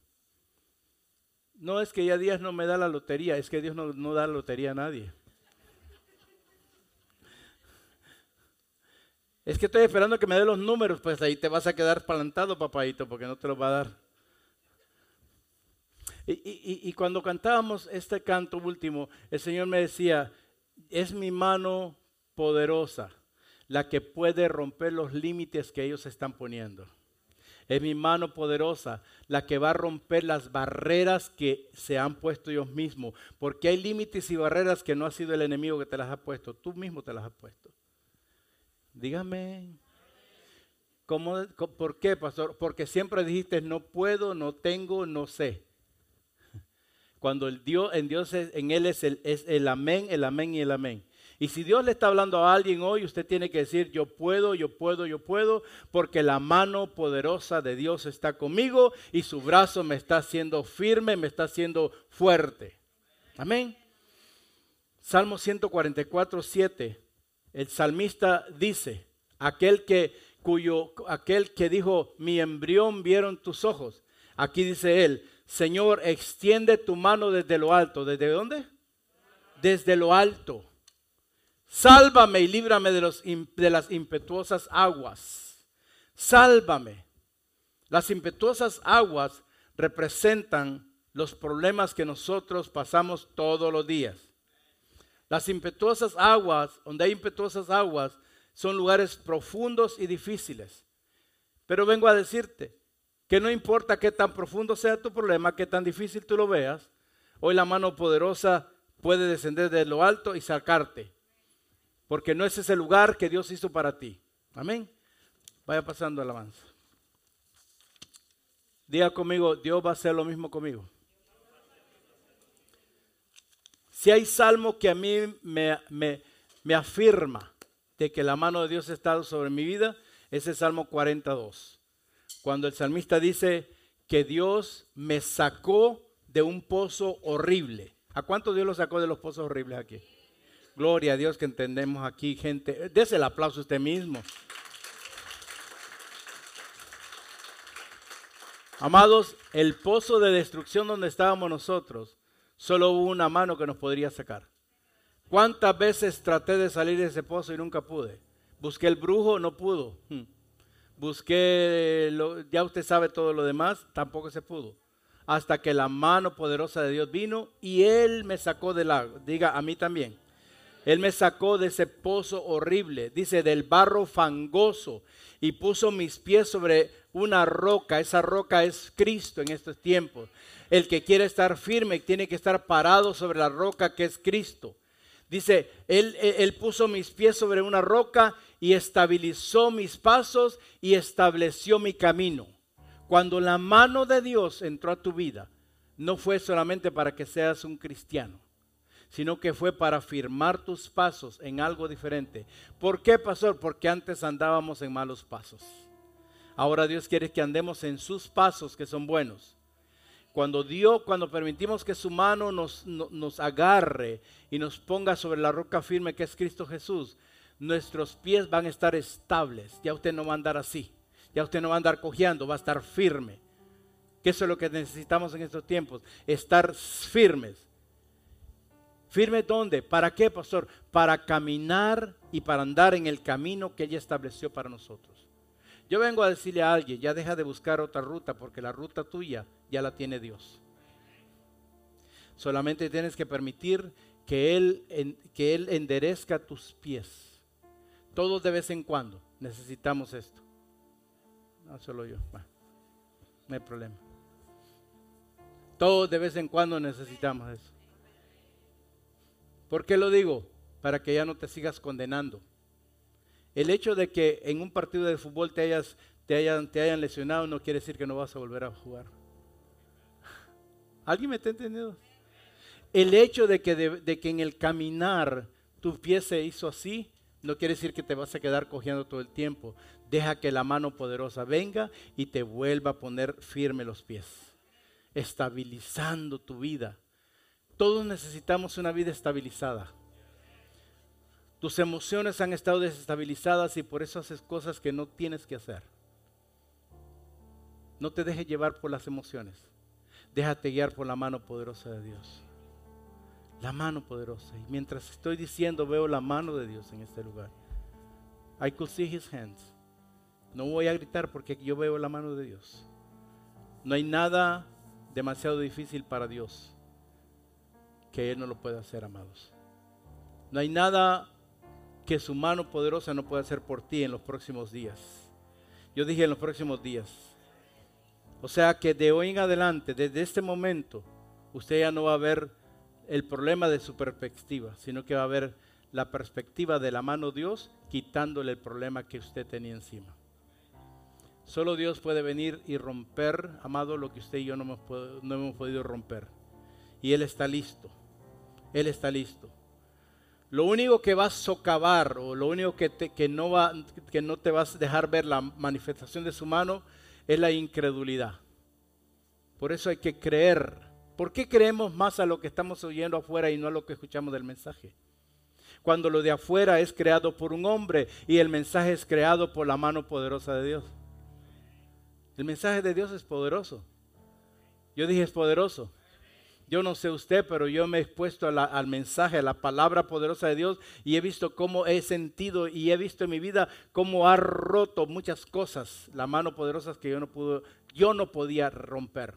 Speaker 1: No es que ya Dios no me da la lotería, es que Dios no, no da lotería a nadie. Es que estoy esperando que me dé los números, pues ahí te vas a quedar plantado, papadito, porque no te los va a dar. Y, cuando cantábamos este canto último, el Señor me decía, es mi mano poderosa la que puede romper los límites que ellos están poniendo. Es mi mano poderosa la que va a romper las barreras que se han puesto ellos mismos. Porque hay límites y barreras que no ha sido el enemigo que te las ha puesto, tú mismo te las has puesto. Dígame. ¿Cómo, ¿Por qué, pastor? Porque siempre dijiste, no puedo, no tengo, no sé. Cuando el Dios, en Dios, en Él es el, es el amén, el amén y el amén. Y si Dios le está hablando a alguien hoy, usted tiene que decir, yo puedo, yo puedo, yo puedo, porque la mano poderosa de Dios está conmigo y su brazo me está haciendo firme, me está haciendo fuerte. Amén. Salmo 144, 7 el salmista dice, aquel que, cuyo, aquel que dijo, mi embrión vieron tus ojos. Aquí dice él, Señor, extiende tu mano desde lo alto. ¿Desde dónde? Desde lo alto. Sálvame y líbrame de, los, de las impetuosas aguas. Sálvame. Las impetuosas aguas representan los problemas que nosotros pasamos todos los días. Las impetuosas aguas, donde hay impetuosas aguas, son lugares profundos y difíciles. Pero vengo a decirte que no importa qué tan profundo sea tu problema, qué tan difícil tú lo veas, hoy la mano poderosa puede descender de lo alto y sacarte. Porque no es ese lugar que Dios hizo para ti. Amén. Vaya pasando alabanza. Diga conmigo, Dios va a hacer lo mismo conmigo. Si hay salmo que a mí me, afirma de que la mano de Dios ha estado sobre mi vida, es el Salmo 42. Cuando el salmista dice que Dios me sacó de un pozo horrible. ¿A cuánto Dios lo sacó de los pozos horribles aquí? Gloria a Dios que entendemos aquí, gente. Dese el aplauso a usted mismo. Amados, el pozo de destrucción donde estábamos nosotros solo hubo una mano que nos podría sacar. ¿Cuántas veces traté de salir de ese pozo y nunca pude? Busqué el brujo, no pudo. Hmm. busqué, ya usted sabe todo lo demás, tampoco se pudo. Hasta que la mano poderosa de Dios vino y Él me sacó del lago. Diga, a mí también. Él me sacó de ese pozo horrible, dice, del barro fangoso y puso mis pies sobre una roca. Esa roca es Cristo en estos tiempos. El que quiere estar firme tiene que estar parado sobre la roca que es Cristo. Dice, él, él, puso mis pies sobre una roca y estabilizó mis pasos y estableció mi camino. Cuando la mano de Dios entró a tu vida, no fue solamente para que seas un cristiano, sino que fue para firmar tus pasos en algo diferente. ¿Por qué, pastor? Porque antes andábamos en malos pasos. Ahora Dios quiere que andemos en sus pasos que son buenos. Cuando Dios, cuando permitimos que su mano nos, nos agarre y nos ponga sobre la roca firme que es Cristo Jesús, nuestros pies van a estar estables. Ya usted no va a andar así. Ya usted no va a andar cojeando, va a estar firme. Que eso es lo que necesitamos en estos tiempos, estar firmes. ¿Firme dónde? ¿Para qué, pastor? Para caminar y para andar en el camino que ella estableció para nosotros. Yo vengo a decirle a alguien, ya deja de buscar otra ruta porque la ruta tuya ya la tiene Dios. Solamente tienes que permitir que Él, que él enderezca tus pies. Todos de vez en cuando necesitamos esto. No solo yo. no hay problema. Todos de vez en cuando necesitamos eso. ¿Por qué lo digo? Para que ya no te sigas condenando. El hecho de que en un partido de fútbol te, hayas, te, hayan, te hayan lesionado no quiere decir que no vas a volver a jugar. ¿Alguien me está entendiendo? El hecho de que, de, que en el caminar tu pie se hizo así, no quiere decir que te vas a quedar cogiendo todo el tiempo. Deja que la mano poderosa venga y te vuelva a poner firme los pies, estabilizando tu vida. Todos necesitamos una vida estabilizada. Tus emociones han estado desestabilizadas y por eso haces cosas que no tienes que hacer. No te dejes llevar por las emociones. Déjate guiar por la mano poderosa de Dios. La mano poderosa. Y mientras estoy diciendo, veo la mano de Dios en este lugar. I could see his hands. No voy a gritar porque yo veo la mano de Dios. No hay nada demasiado difícil para Dios que Él no lo pueda hacer, amados. No hay nada que su mano poderosa no pueda hacer por ti en los próximos días. Yo dije en los próximos días. O sea que de hoy en adelante, desde este momento, usted ya no va a ver el problema de su perspectiva, sino que va a ver la perspectiva de la mano de Dios quitándole el problema que usted tenía encima. Solo Dios puede venir y romper, amado, lo que usted y yo no hemos, no hemos podido romper. Y Él está listo. Él está listo. Lo único que va a socavar o lo único que, que, no va, que no te vas a dejar ver la manifestación de su mano es la incredulidad. Por eso hay que creer. ¿Por qué creemos más a lo que estamos oyendo afuera y no a lo que escuchamos del mensaje? Cuando lo de afuera es creado por un hombre y el mensaje es creado por la mano poderosa de Dios. El mensaje de Dios es poderoso. Yo dije es poderoso. Yo no sé usted, pero yo me he expuesto al mensaje, a la palabra poderosa de Dios y he visto cómo he sentido y he visto en mi vida cómo ha roto muchas cosas, la mano poderosa que yo no pudo, yo no podía romper.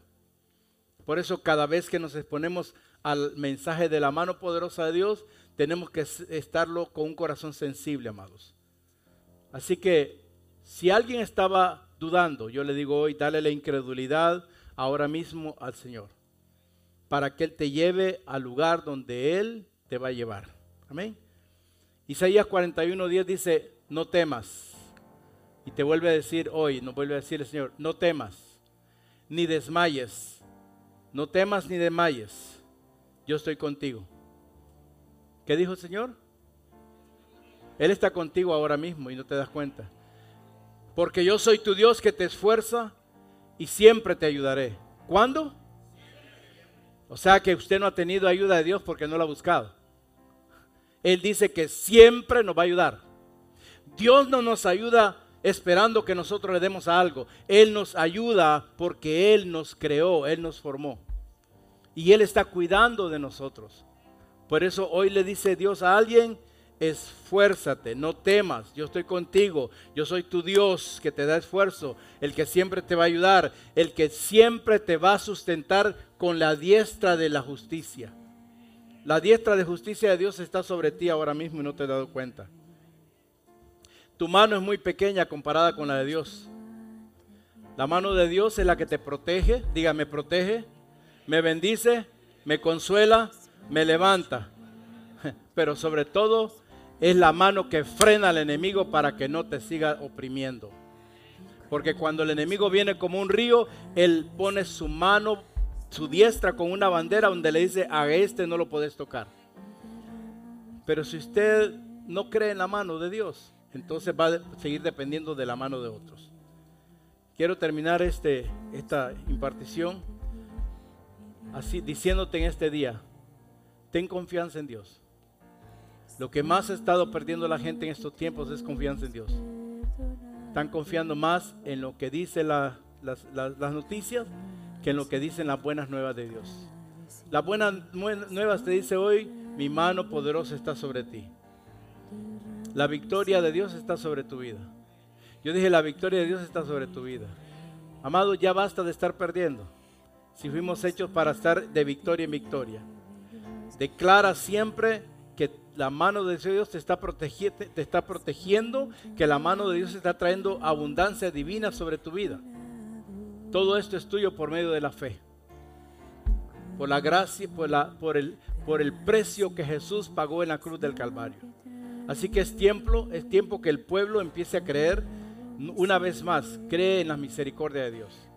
Speaker 1: Por eso cada vez que nos exponemos al mensaje de la mano poderosa de Dios, tenemos que estarlo con un corazón sensible, amados. Así que si alguien estaba dudando, yo le digo hoy, dale la incredulidad ahora mismo al Señor para que Él te lleve al lugar donde Él te va a llevar. Amén. Isaías 41, dice, no temas. Y te vuelve a decir hoy, nos vuelve a decir el Señor, no temas, ni desmayes. No temas ni desmayes. Yo estoy contigo. ¿Qué dijo el Señor? Él está contigo ahora mismo y no te das cuenta. Porque yo soy tu Dios que te esfuerza y siempre te ayudaré. ¿Cuándo? O sea que usted no ha tenido ayuda de Dios porque no la ha buscado. Él dice que siempre nos va a ayudar. Dios no nos ayuda esperando que nosotros le demos algo. Él nos ayuda porque Él nos creó, Él nos formó. Y Él está cuidando de nosotros. Por eso hoy le dice Dios a alguien, esfuérzate, no temas, yo estoy contigo, yo soy tu Dios que te da esfuerzo, el que siempre te va a ayudar, el que siempre te va a sustentar con la diestra de la justicia. La diestra de justicia de Dios está sobre ti ahora mismo y no te has dado cuenta. Tu mano es muy pequeña comparada con la de Dios. La mano de Dios es la que te protege, diga, me protege, me bendice, me consuela, me levanta. <laughs> Pero sobre todo es la mano que frena al enemigo para que no te siga oprimiendo. Porque cuando el enemigo viene como un río, él pone su mano, su diestra con una bandera donde le dice, a este no lo puedes tocar. Pero si usted no cree en la mano de Dios, entonces va a seguir dependiendo de la mano de otros. Quiero terminar este, esta impartición así diciéndote en este día, ten confianza en Dios. Lo que más ha estado perdiendo la gente en estos tiempos es confianza en Dios. Están confiando más en lo que dicen las, noticias que en lo que dicen las buenas nuevas de Dios. Las buenas nuevas te dice hoy, mi mano poderosa está sobre ti. La victoria de Dios está sobre tu vida. Yo dije, la victoria de Dios está sobre tu vida. Amado, ya basta de estar perdiendo. Si fuimos hechos para estar de victoria en victoria. Declara siempre la mano de Dios te está, te está protegiendo, que la mano de Dios está trayendo abundancia divina sobre tu vida. Todo esto es tuyo por medio de la fe. Por la gracia, por, la, por, el, por el precio que Jesús pagó en la cruz del Calvario. Así que es tiempo, es tiempo que el pueblo empiece a creer una vez más, cree en la misericordia de Dios.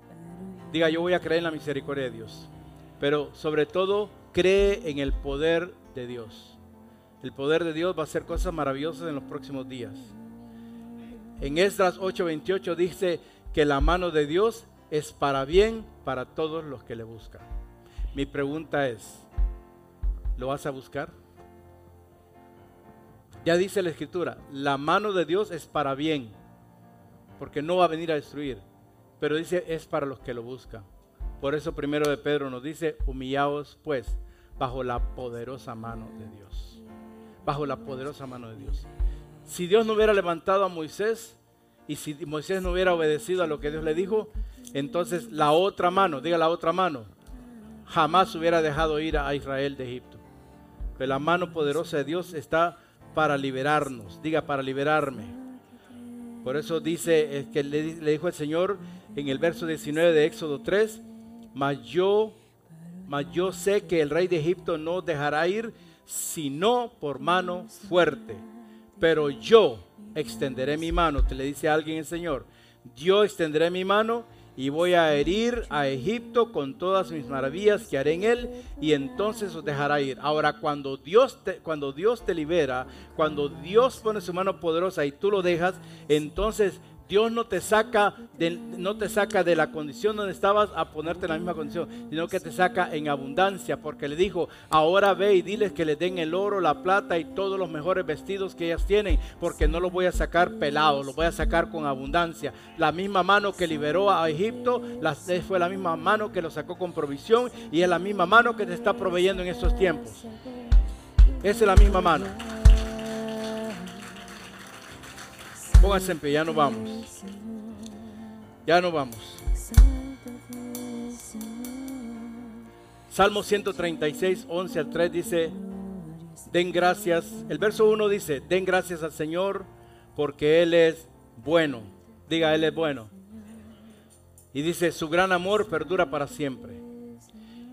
Speaker 1: Diga, yo voy a creer en la misericordia de Dios. Pero sobre todo, cree en el poder de Dios. El poder de Dios va a hacer cosas maravillosas en los próximos días. En Esdras 8:28 dice que la mano de Dios es para bien para todos los que le buscan. Mi pregunta es, ¿lo vas a buscar? Ya dice la escritura, la mano de Dios es para bien, porque no va a venir a destruir, pero dice es para los que lo buscan. Por eso primero de Pedro nos dice, humillaos pues bajo la poderosa mano de Dios bajo la poderosa mano de Dios. Si Dios no hubiera levantado a Moisés y si Moisés no hubiera obedecido a lo que Dios le dijo, entonces la otra mano, diga la otra mano, jamás hubiera dejado ir a Israel de Egipto. Pero la mano poderosa de Dios está para liberarnos, diga para liberarme. Por eso dice que le, dijo el Señor en el verso 19 de Éxodo 3, mas yo, mas yo sé que el rey de Egipto no dejará ir sino por mano fuerte. Pero yo extenderé mi mano, te le dice a alguien el Señor, yo extenderé mi mano y voy a herir a Egipto con todas mis maravillas que haré en él y entonces os dejará ir. Ahora cuando Dios te, cuando Dios te libera, cuando Dios pone su mano poderosa y tú lo dejas, entonces Dios no te saca de, no te saca de la condición donde estabas a ponerte en la misma condición, sino que te saca en abundancia, porque le dijo, ahora ve y diles que le den el oro, la plata y todos los mejores vestidos que ellas tienen, porque no los voy a sacar pelados, los voy a sacar con abundancia. La misma mano que liberó a Egipto, fue la misma mano que lo sacó con provisión y es la misma mano que te está proveyendo en estos tiempos. Esa es la misma mano. Pónganse en pie, ya no vamos. Ya no vamos. Salmo 136, 11 al 3 dice, den gracias. El verso 1 dice, den gracias al Señor porque Él es bueno. Diga, Él es bueno. Y dice, su gran amor perdura para siempre.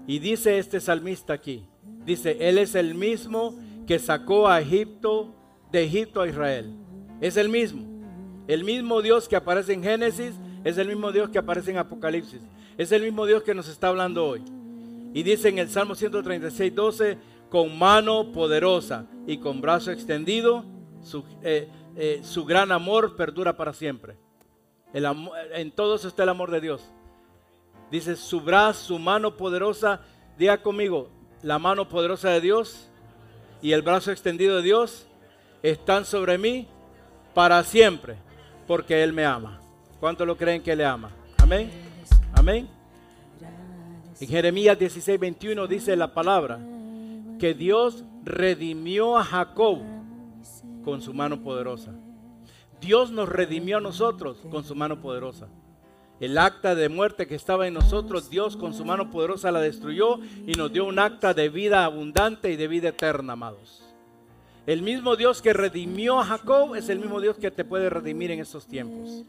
Speaker 1: Y dice este salmista aquí, dice, Él es el mismo que sacó a Egipto, de Egipto a Israel. Es el mismo. El mismo Dios que aparece en Génesis es el mismo Dios que aparece en Apocalipsis. Es el mismo Dios que nos está hablando hoy. Y dice en el Salmo 136, 12, con mano poderosa y con brazo extendido, su, eh, eh, gran amor perdura para siempre. El en todo eso está el amor de Dios. Dice su brazo, su mano poderosa, diga conmigo, la mano poderosa de Dios y el brazo extendido de Dios están sobre mí para siempre porque Él me ama. ¿Cuánto lo creen que le ama? Amén. Amén. En Jeremías 16, 21 dice la palabra que Dios redimió a Jacob con su mano poderosa. Dios nos redimió a nosotros con su mano poderosa. El acta de muerte que estaba en nosotros, Dios con su mano poderosa la destruyó y nos dio un acta de vida abundante y de vida eterna, amados. El mismo Dios que redimió a Jacob es el mismo Dios que te puede redimir en estos tiempos.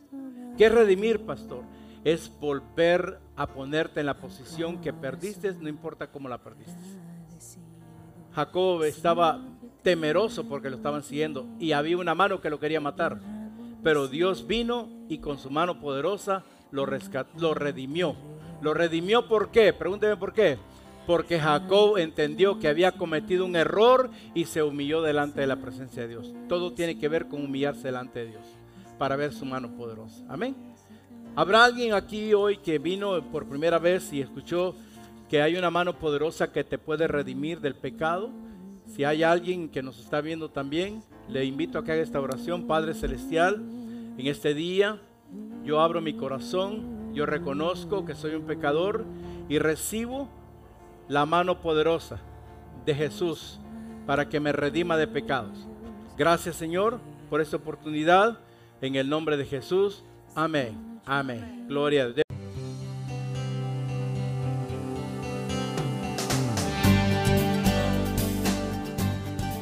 Speaker 1: ¿Qué es redimir, pastor? Es volver a ponerte en la posición que perdiste, no importa cómo la perdiste. Jacob estaba temeroso porque lo estaban siguiendo y había una mano que lo quería matar. Pero Dios vino y con su mano poderosa lo, lo redimió. ¿Lo redimió por qué? Pregúnteme por qué porque Jacob entendió que había cometido un error y se humilló delante de la presencia de Dios. Todo tiene que ver con humillarse delante de Dios para ver su mano poderosa. Amén. ¿Habrá alguien aquí hoy que vino por primera vez y escuchó que hay una mano poderosa que te puede redimir del pecado? Si hay alguien que nos está viendo también, le invito a que haga esta oración, Padre Celestial, en este día yo abro mi corazón, yo reconozco que soy un pecador y recibo la mano poderosa de Jesús para que me redima de pecados. Gracias Señor por esta oportunidad. En el nombre de Jesús. Amén. Amén. Gloria a Dios.